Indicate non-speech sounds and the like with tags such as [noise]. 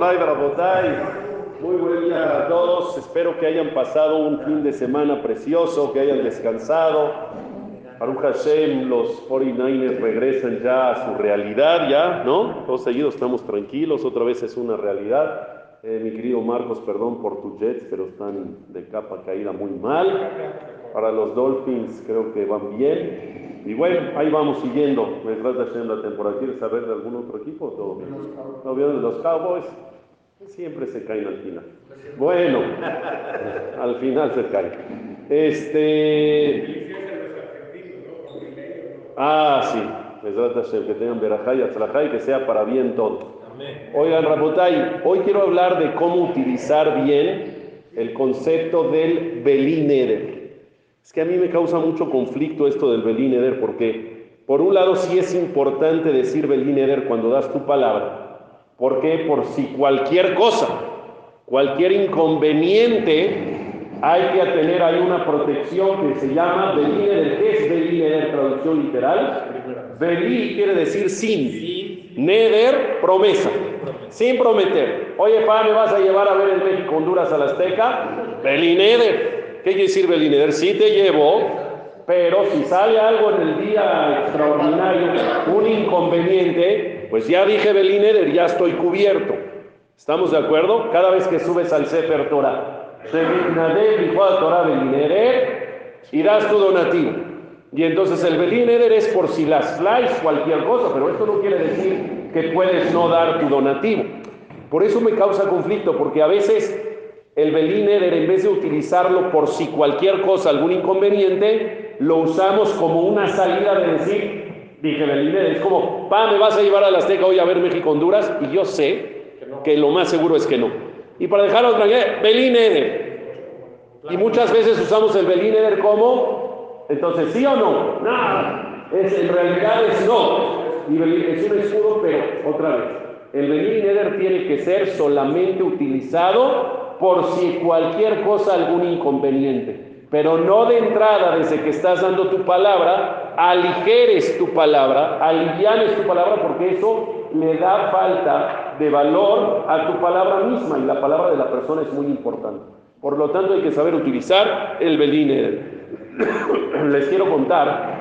Moray Barabotay. Muy buen día para todos. Espero que hayan pasado un fin de semana precioso, que hayan descansado. Baruch Hashem, los 49ers regresan ya a su realidad, ya, ¿no? Todos seguidos estamos tranquilos, otra vez es una realidad. Eh, mi querido Marcos, perdón por tus Jets, pero están de capa caída muy mal. Para los Dolphins creo que van bien. Y bueno, ahí vamos siguiendo. Me trata de la temporada. ¿Quieres saber de algún otro equipo? Todo bien. ¿No vieron de los Cowboys? Siempre se caen al final. Bueno, [laughs] al final se caen. Este. Ah, sí. Me trata de que tengan verajá y atzlajá y que sea para bien todo. Oigan, Rabotay, hoy quiero hablar de cómo utilizar bien el concepto del Belineder. Es que a mí me causa mucho conflicto esto del Belineder porque, por un lado, sí es importante decir Belineder cuando das tu palabra. ¿Por qué? Por si cualquier cosa, cualquier inconveniente, hay que tener ahí una protección que se llama Belineder. ¿Qué es Belineder? Traducción literal. Belí quiere decir sin. Neder, promesa. Sin prometer. Oye, pa, ¿me vas a llevar a ver el México Honduras a la Azteca? Belineder. ¿Qué quiere decir Belineder? Sí te llevo, pero si sale algo en el día extraordinario, un inconveniente, pues ya dije Belineder, ya estoy cubierto. ¿Estamos de acuerdo? Cada vez que subes al Sefer Torah, y das tu donativo. Y entonces el Belineder es por si las flies, cualquier cosa, pero esto no quiere decir que puedes no dar tu donativo. Por eso me causa conflicto, porque a veces el Belineder, en vez de utilizarlo por si cualquier cosa, algún inconveniente, lo usamos como una salida de decir, dije Belineder, es como, pa, me vas a llevar a la Azteca hoy a ver México-Honduras, y yo sé que lo más seguro es que no. Y para dejarlo tranquilo, Belineder. Y muchas veces usamos el Belineder como, entonces, ¿sí o no? Nada. Es, en realidad es no. Y es un escudo, pero otra vez, el Belineder tiene que ser solamente utilizado por si cualquier cosa, algún inconveniente. Pero no de entrada, desde que estás dando tu palabra, aligeres tu palabra, alivianes tu palabra, porque eso le da falta de valor a tu palabra misma y la palabra de la persona es muy importante. Por lo tanto, hay que saber utilizar el Beliner. [coughs] Les quiero contar